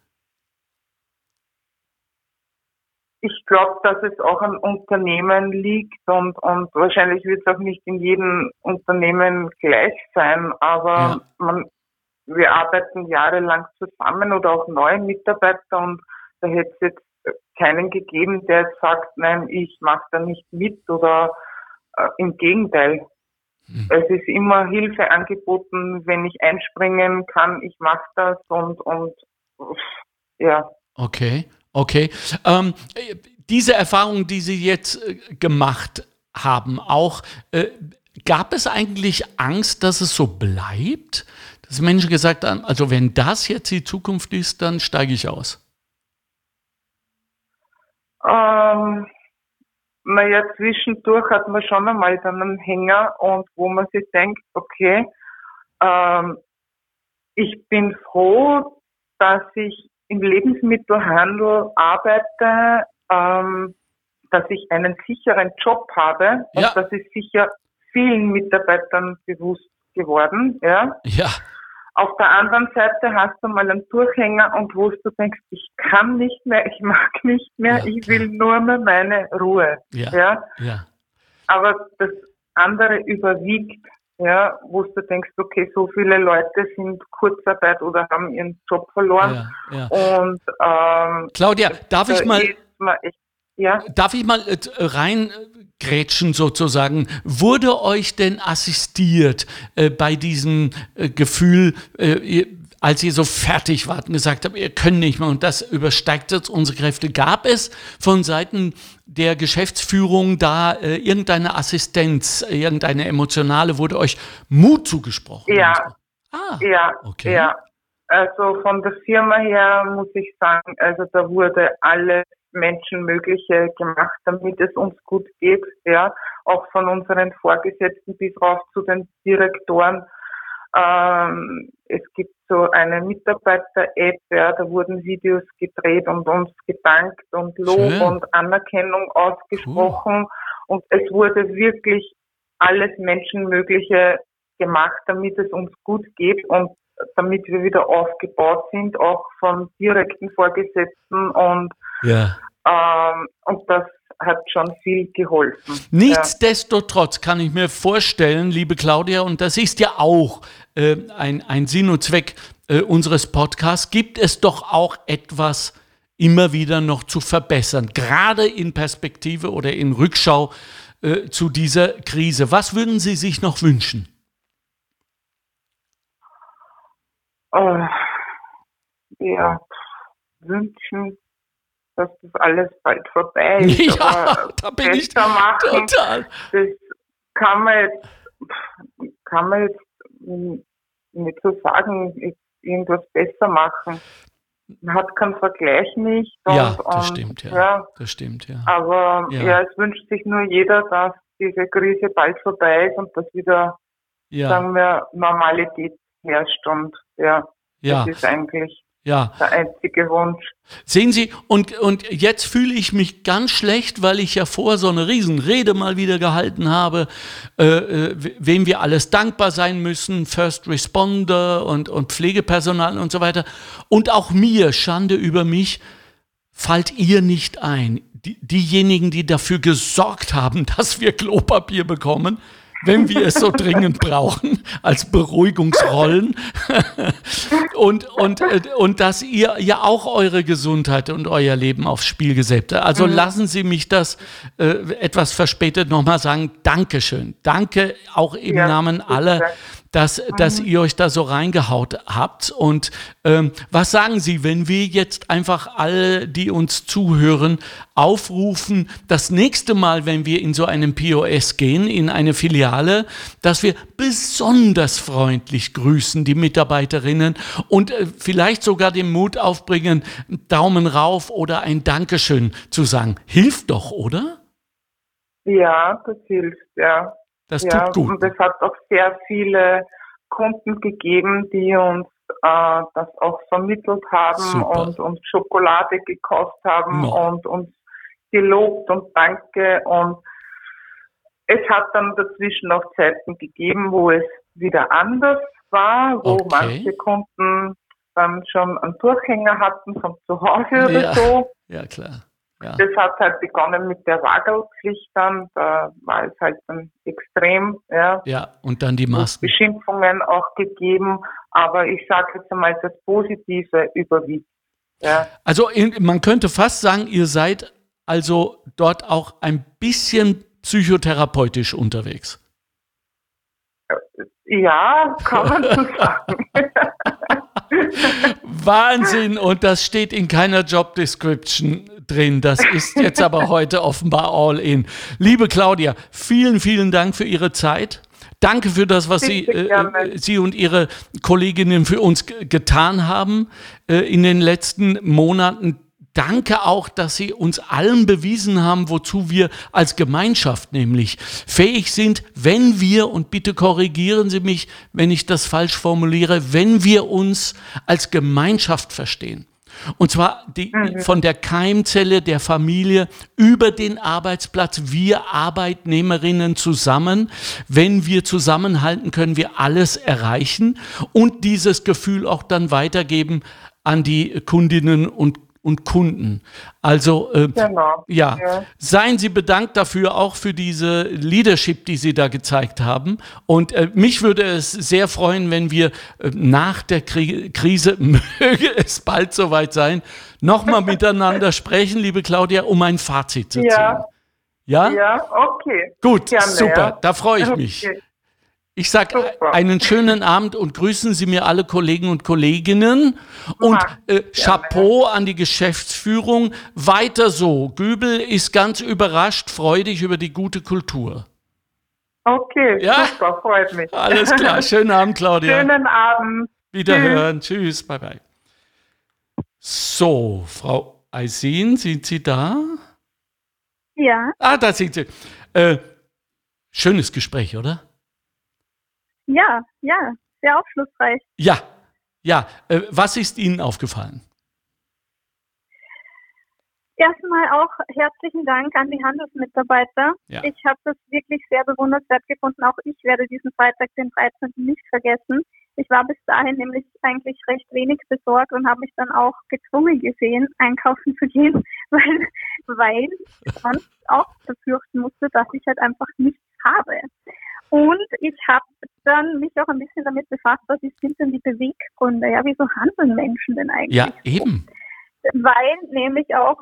Ich glaube, dass es auch an Unternehmen liegt und, und wahrscheinlich wird es auch nicht in jedem Unternehmen gleich sein, aber ja. man, wir arbeiten jahrelang zusammen oder auch neue Mitarbeiter und da hätte es jetzt keinen gegeben, der jetzt sagt, nein, ich mache da nicht mit oder äh, im Gegenteil. Mhm. Es ist immer Hilfe angeboten, wenn ich einspringen kann, ich mache das und, und ja. Okay, okay. Ähm, diese Erfahrung, die Sie jetzt äh, gemacht haben, auch äh, gab es eigentlich Angst, dass es so bleibt? Dass Menschen gesagt haben, also wenn das jetzt die Zukunft ist, dann steige ich aus. Ähm, naja, zwischendurch hat man schon einmal dann einen Hänger und wo man sich denkt, okay, ähm, ich bin froh, dass ich im Lebensmittelhandel arbeite, ähm, dass ich einen sicheren Job habe ja. und das ist sicher vielen Mitarbeitern bewusst geworden. Ja. ja. Auf der anderen Seite hast du mal einen Durchhänger und wo du denkst, ich kann nicht mehr, ich mag nicht mehr, ja, ich will nur mehr meine Ruhe. Ja, ja. ja. Aber das andere überwiegt, ja, wo du denkst, okay, so viele Leute sind Kurzarbeit oder haben ihren Job verloren. Ja, ja. Und ähm, Claudia, darf ich mal, ja? darf ich mal äh, rein Grätschen sozusagen. Wurde euch denn assistiert äh, bei diesem äh, Gefühl, äh, als ihr so fertig wart und gesagt habt, ihr könnt nicht mehr und das übersteigt jetzt unsere Kräfte? Gab es von Seiten der Geschäftsführung da äh, irgendeine Assistenz, irgendeine emotionale, wurde euch Mut zugesprochen? Ja. Ah, ja, okay. ja. Also von der Firma her muss ich sagen, also da wurde alles Menschenmögliche gemacht, damit es uns gut geht, ja, auch von unseren Vorgesetzten bis rauf zu den Direktoren. Ähm, es gibt so eine Mitarbeiter-App, ja, da wurden Videos gedreht und uns gedankt und Lob Schön. und Anerkennung ausgesprochen. Cool. Und es wurde wirklich alles Menschenmögliche gemacht, damit es uns gut geht und damit wir wieder aufgebaut sind, auch von direkten Vorgesetzten und ja. ähm, und das hat schon viel geholfen. Nichtsdestotrotz kann ich mir vorstellen, liebe Claudia, und das ist ja auch äh, ein, ein Sinn und Zweck äh, unseres Podcasts, gibt es doch auch etwas immer wieder noch zu verbessern, gerade in Perspektive oder in Rückschau äh, zu dieser Krise. Was würden Sie sich noch wünschen? Oh, ja, wünschen, dass das alles bald vorbei ist. Ja, da bin ich machen, total. Das kann man jetzt, kann man jetzt nicht so sagen, irgendwas besser machen. Man hat keinen Vergleich nicht. Und, ja, das und, stimmt, ja. ja. Das stimmt, ja. Aber ja. ja. es wünscht sich nur jeder, dass diese Krise bald vorbei ist und dass wieder, ja. sagen wir, Normalität und ja, ja. das ist eigentlich ja. Der einzige Wunsch. Sehen Sie, und, und jetzt fühle ich mich ganz schlecht, weil ich ja vor so eine Riesenrede mal wieder gehalten habe, äh, äh, wem wir alles dankbar sein müssen, First Responder und, und Pflegepersonal und so weiter. Und auch mir, Schande über mich, fallt ihr nicht ein. Die, diejenigen, die dafür gesorgt haben, dass wir Klopapier bekommen, wenn wir es so dringend brauchen, als Beruhigungsrollen. und, und, und dass ihr ja auch eure Gesundheit und euer Leben aufs Spiel gesetzt habt. Also mhm. lassen Sie mich das äh, etwas verspätet nochmal sagen. Dankeschön. Danke auch im ja, Namen aller dass, dass ihr euch da so reingehaut habt. Und ähm, was sagen Sie, wenn wir jetzt einfach alle, die uns zuhören, aufrufen, das nächste Mal, wenn wir in so einem POS gehen, in eine Filiale, dass wir besonders freundlich grüßen, die Mitarbeiterinnen und äh, vielleicht sogar den Mut aufbringen, Daumen rauf oder ein Dankeschön zu sagen. Hilft doch, oder? Ja, das hilft, ja. Das ja, tut gut. Und es hat auch sehr viele Kunden gegeben, die uns äh, das auch vermittelt haben Super. und uns Schokolade gekauft haben no. und uns gelobt und danke. Und es hat dann dazwischen auch Zeiten gegeben, wo es wieder anders war, wo okay. manche Kunden dann schon einen Durchhänger hatten von zu Hause ja. oder so. Ja, klar. Ja. Das hat halt begonnen mit der Wagelpflicht dann, da war es halt dann extrem, ja. Ja, und dann die Masken. Beschimpfungen auch gegeben, aber ich sage jetzt einmal, das Positive überwiegt. Ja. Also man könnte fast sagen, ihr seid also dort auch ein bisschen psychotherapeutisch unterwegs. Ja, kann man so sagen. Wahnsinn und das steht in keiner Job Description drin. Das ist jetzt aber heute offenbar all in. Liebe Claudia, vielen, vielen Dank für Ihre Zeit. Danke für das, was Sie, äh, Sie und Ihre Kolleginnen für uns getan haben äh, in den letzten Monaten. Danke auch, dass Sie uns allen bewiesen haben, wozu wir als Gemeinschaft nämlich fähig sind, wenn wir, und bitte korrigieren Sie mich, wenn ich das falsch formuliere, wenn wir uns als Gemeinschaft verstehen. Und zwar die, mhm. von der Keimzelle der Familie über den Arbeitsplatz, wir Arbeitnehmerinnen zusammen. Wenn wir zusammenhalten, können wir alles erreichen und dieses Gefühl auch dann weitergeben an die Kundinnen und und Kunden. Also äh, genau. ja. ja, seien Sie bedankt dafür, auch für diese Leadership, die Sie da gezeigt haben. Und äh, mich würde es sehr freuen, wenn wir äh, nach der Kri Krise, möge es bald soweit sein, nochmal miteinander sprechen, liebe Claudia, um ein Fazit zu ziehen. Ja, ja? ja okay. Gut, Gerne, super, ja. da freue ich mich. Okay. Ich sage einen schönen Abend und grüßen Sie mir alle Kollegen und Kolleginnen. Und äh, Chapeau an die Geschäftsführung. Weiter so. Gübel ist ganz überrascht, freudig über die gute Kultur. Okay, ja? super, freut mich. Alles klar. Schönen Abend, Claudia. Schönen Abend. Wiederhören. Tschüss. Tschüss. Bye, bye. So, Frau Eisin, sind Sie da? Ja. Ah, da sind Sie. Äh, schönes Gespräch, oder? Ja, ja, sehr aufschlussreich. Ja, ja. Äh, was ist Ihnen aufgefallen? Erstmal auch herzlichen Dank an die Handelsmitarbeiter. Ja. Ich habe das wirklich sehr bewundernswert gefunden. Auch ich werde diesen Freitag, den 13. nicht vergessen. Ich war bis dahin nämlich eigentlich recht wenig besorgt und habe mich dann auch gezwungen gesehen, einkaufen zu gehen, weil weil ich sonst auch befürchten musste, dass ich halt einfach nichts habe. Und ich habe dann mich auch ein bisschen damit befasst, was sind denn die Beweggründe? Ja, wieso handeln Menschen denn eigentlich? Ja, eben. Weil nämlich auch,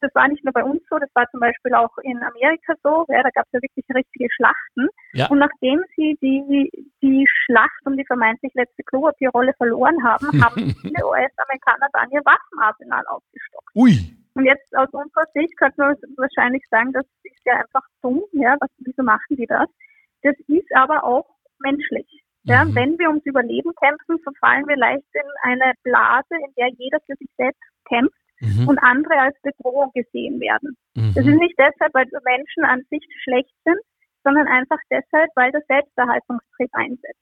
das war nicht nur bei uns so, das war zum Beispiel auch in Amerika so, ja, da gab es ja wirklich richtige Schlachten. Ja. Und nachdem sie die, die Schlacht um die vermeintlich letzte Klopapierrolle verloren haben, haben viele US-Amerikaner dann ihr Waffenarsenal aufgestockt. Ui. Und jetzt aus unserer Sicht könnte man wahrscheinlich sagen, das ist ja einfach dumm, ja, was, wieso machen die das? Das ist aber auch menschlich. Ja, mhm. Wenn wir ums Überleben kämpfen, verfallen wir leicht in eine Blase, in der jeder für sich selbst kämpft mhm. und andere als Bedrohung gesehen werden. Mhm. Das ist nicht deshalb, weil Menschen an sich schlecht sind, sondern einfach deshalb, weil der Selbsterhaltungstrieb einsetzt.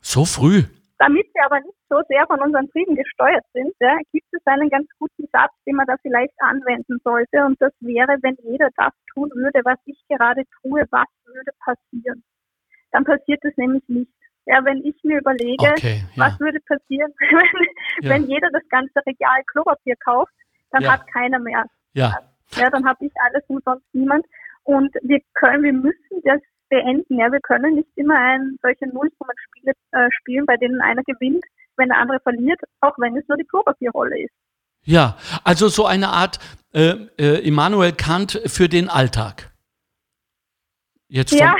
So früh? Damit wir aber nicht so sehr von unseren Trieben gesteuert sind, ja, gibt es einen ganz guten Satz, den man da vielleicht anwenden sollte. Und das wäre, wenn jeder das tun würde, was ich gerade tue, was würde passieren? Dann passiert es nämlich nicht. Ja, wenn ich mir überlege, okay, ja. was würde passieren, wenn, ja. wenn jeder das ganze Regal Klopapier kauft, dann ja. hat keiner mehr. Ja. Ja, dann habe ich alles und sonst niemand. Und wir können, wir müssen das beenden. Ja, wir können nicht immer ein, solche Nullsummenspiele äh, spielen, bei denen einer gewinnt, wenn der andere verliert, auch wenn es nur die Klopapierrolle ist. Ja, also so eine Art äh, äh, Immanuel Kant für den Alltag. Jetzt ja,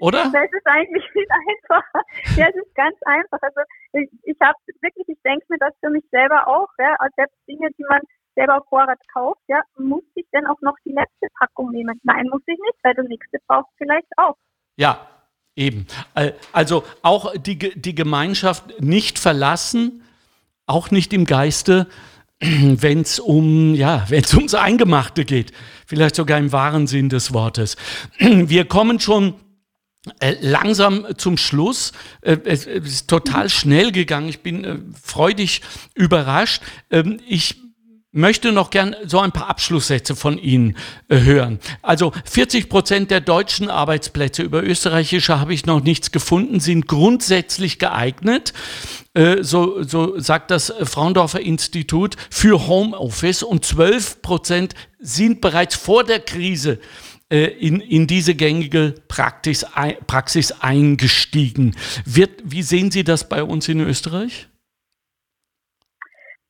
oder? Das ist eigentlich viel einfacher. Ja, es ist ganz einfach. Also ich, ich habe wirklich, ich denke mir das für mich selber auch, ja, selbst Dinge, die man selber auf Vorrat kauft, ja, muss ich denn auch noch die letzte Packung nehmen? Nein, muss ich nicht, weil der nächste braucht vielleicht auch. Ja, eben. Äh, also auch die, die Gemeinschaft nicht verlassen, auch nicht im Geiste, wenn es um, ja, wenn es ums Eingemachte geht. Vielleicht sogar im wahren Sinn des Wortes. Wir kommen schon äh, langsam zum Schluss. Äh, es, ist total schnell gegangen. Ich bin äh, freudig überrascht. Ähm, ich möchte noch gern so ein paar Abschlusssätze von Ihnen äh, hören. Also 40 Prozent der deutschen Arbeitsplätze, über österreichische habe ich noch nichts gefunden, sind grundsätzlich geeignet, äh, so, so sagt das Fraundorfer Institut, für Homeoffice und 12 Prozent sind bereits vor der Krise äh, in, in diese gängige Praxis, Praxis eingestiegen. Wird, wie sehen Sie das bei uns in Österreich?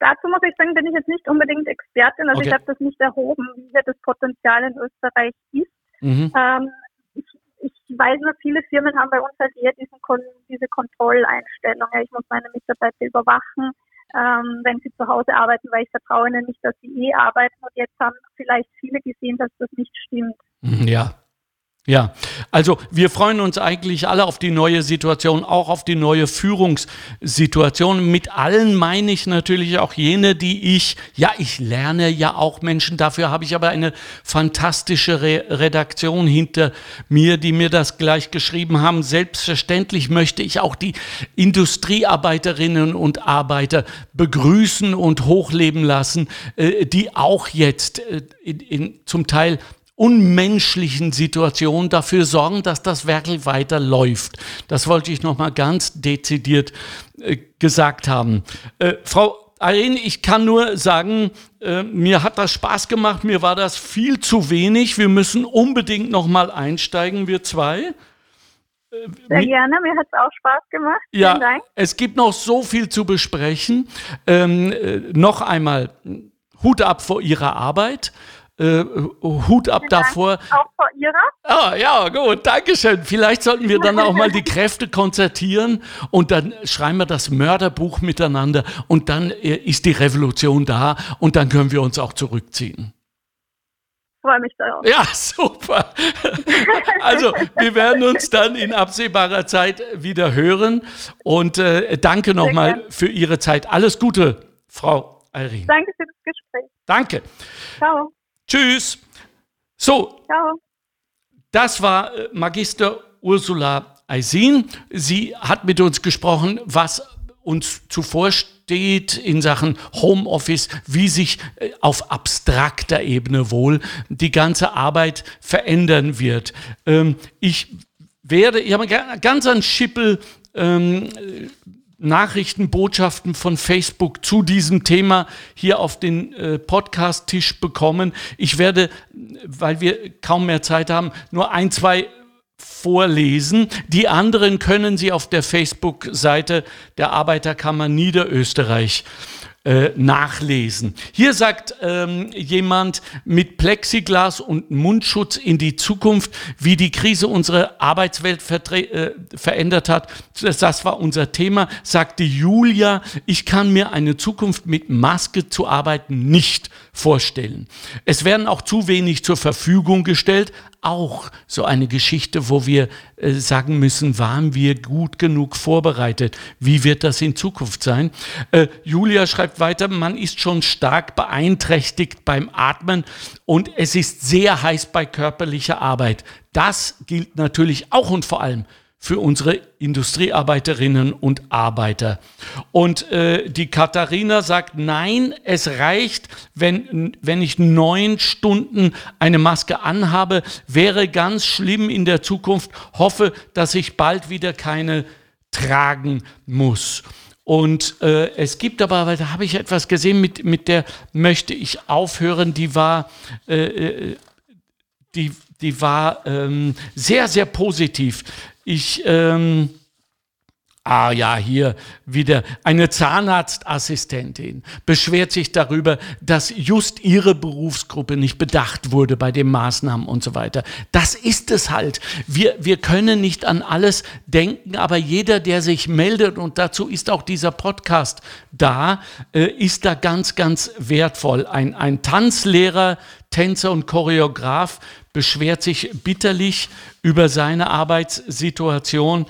Dazu muss ich sagen, bin ich jetzt nicht unbedingt Expertin, also okay. ich habe das nicht erhoben, wie das Potenzial in Österreich ist. Mhm. Ähm, ich, ich weiß nur, viele Firmen haben bei uns halt eher diesen, diese Kontrolleinstellung. Ja, ich muss meine Mitarbeiter überwachen, ähm, wenn sie zu Hause arbeiten, weil ich vertraue ihnen nicht, dass sie eh arbeiten. Und jetzt haben vielleicht viele gesehen, dass das nicht stimmt. Mhm, ja, ja, also wir freuen uns eigentlich alle auf die neue Situation, auch auf die neue Führungssituation. Mit allen meine ich natürlich auch jene, die ich, ja, ich lerne ja auch Menschen, dafür habe ich aber eine fantastische Re Redaktion hinter mir, die mir das gleich geschrieben haben. Selbstverständlich möchte ich auch die Industriearbeiterinnen und Arbeiter begrüßen und hochleben lassen, äh, die auch jetzt äh, in, in, zum Teil unmenschlichen Situation dafür sorgen, dass das Werkel weiter läuft. Das wollte ich nochmal ganz dezidiert äh, gesagt haben. Äh, Frau Irene, ich kann nur sagen, äh, mir hat das Spaß gemacht, mir war das viel zu wenig. Wir müssen unbedingt nochmal einsteigen, wir zwei. Äh, Sehr gerne, mir hat es auch Spaß gemacht. Ja, Vielen Dank. es gibt noch so viel zu besprechen. Ähm, äh, noch einmal Hut ab vor Ihrer Arbeit äh, Hut ab davor. Auch vor Ihrer? Ah, ja, gut, Dankeschön. Vielleicht sollten wir dann auch mal die Kräfte konzertieren und dann schreiben wir das Mörderbuch miteinander und dann äh, ist die Revolution da und dann können wir uns auch zurückziehen. Freue mich darauf. Ja, super. Also, wir werden uns dann in absehbarer Zeit wieder hören und äh, danke nochmal für Ihre Zeit. Alles Gute, Frau Irene. Danke für das Gespräch. Danke. Ciao. Tschüss. So. Ciao. Das war äh, Magister Ursula Eisin. Sie hat mit uns gesprochen, was uns zuvor steht in Sachen Homeoffice, wie sich äh, auf abstrakter Ebene wohl die ganze Arbeit verändern wird. Ähm, ich werde, ich habe ganz an Schippel ähm, Nachrichtenbotschaften von Facebook zu diesem Thema hier auf den äh, Podcast-Tisch bekommen. Ich werde, weil wir kaum mehr Zeit haben, nur ein, zwei vorlesen. Die anderen können Sie auf der Facebook-Seite der Arbeiterkammer Niederösterreich äh, nachlesen. Hier sagt ähm, jemand mit Plexiglas und Mundschutz in die Zukunft, wie die Krise unsere Arbeitswelt äh, verändert hat. Das, das war unser Thema, sagte Julia. Ich kann mir eine Zukunft mit Maske zu arbeiten nicht vorstellen. Es werden auch zu wenig zur Verfügung gestellt, auch so eine Geschichte, wo wir äh, sagen müssen, waren wir gut genug vorbereitet? Wie wird das in Zukunft sein? Äh, Julia schreibt weiter, man ist schon stark beeinträchtigt beim Atmen und es ist sehr heiß bei körperlicher Arbeit. Das gilt natürlich auch und vor allem für unsere Industriearbeiterinnen und Arbeiter. Und äh, die Katharina sagt, nein, es reicht, wenn, wenn ich neun Stunden eine Maske anhabe, wäre ganz schlimm in der Zukunft, hoffe, dass ich bald wieder keine tragen muss. Und äh, es gibt aber, da habe ich etwas gesehen, mit, mit der möchte ich aufhören, die war, äh, äh die, die war ähm, sehr, sehr positiv. Ich, ähm, ah ja, hier wieder eine Zahnarztassistentin beschwert sich darüber, dass just ihre Berufsgruppe nicht bedacht wurde bei den Maßnahmen und so weiter. Das ist es halt. Wir, wir können nicht an alles denken, aber jeder, der sich meldet, und dazu ist auch dieser Podcast da, äh, ist da ganz, ganz wertvoll. Ein, ein Tanzlehrer, Tänzer und Choreograf beschwert sich bitterlich über seine Arbeitssituation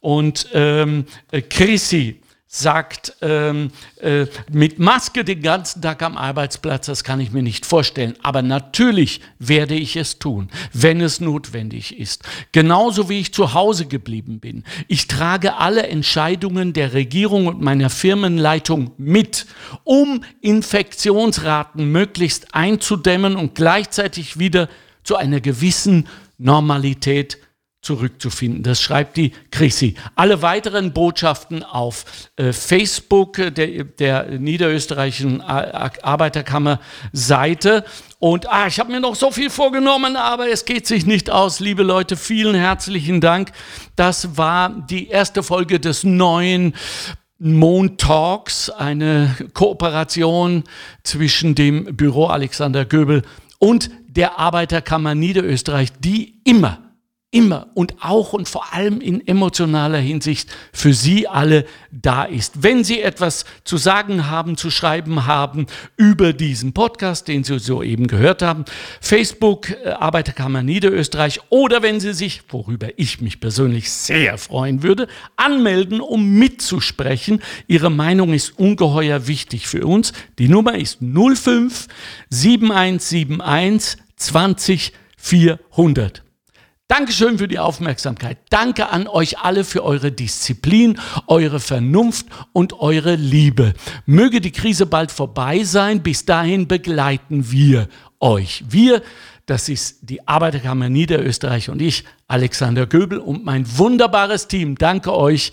und ähm, äh, Chrissy sagt, ähm, äh, mit Maske den ganzen Tag am Arbeitsplatz, das kann ich mir nicht vorstellen. Aber natürlich werde ich es tun, wenn es notwendig ist. Genauso wie ich zu Hause geblieben bin. Ich trage alle Entscheidungen der Regierung und meiner Firmenleitung mit, um Infektionsraten möglichst einzudämmen und gleichzeitig wieder zu einer gewissen Normalität zurückzufinden. Das schreibt die Chrissy. Alle weiteren Botschaften auf äh, Facebook der, der niederösterreichischen Arbeiterkammer-Seite. Und ah, ich habe mir noch so viel vorgenommen, aber es geht sich nicht aus. Liebe Leute, vielen herzlichen Dank. Das war die erste Folge des neuen Moon Talks, eine Kooperation zwischen dem Büro Alexander Göbel und der Arbeiterkammer Niederösterreich, die immer immer und auch und vor allem in emotionaler Hinsicht für Sie alle da ist. Wenn Sie etwas zu sagen haben, zu schreiben haben über diesen Podcast, den Sie soeben gehört haben, Facebook, äh, Arbeiterkammer Niederösterreich oder wenn Sie sich, worüber ich mich persönlich sehr freuen würde, anmelden, um mitzusprechen. Ihre Meinung ist ungeheuer wichtig für uns. Die Nummer ist 05 7171 20 400. Dankeschön für die Aufmerksamkeit. Danke an euch alle für eure Disziplin, eure Vernunft und eure Liebe. Möge die Krise bald vorbei sein. Bis dahin begleiten wir euch. Wir, das ist die Arbeiterkammer Niederösterreich und ich, Alexander Göbel und mein wunderbares Team. Danke euch.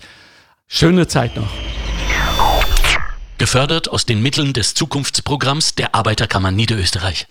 Schöne Zeit noch. Gefördert aus den Mitteln des Zukunftsprogramms der Arbeiterkammer Niederösterreich.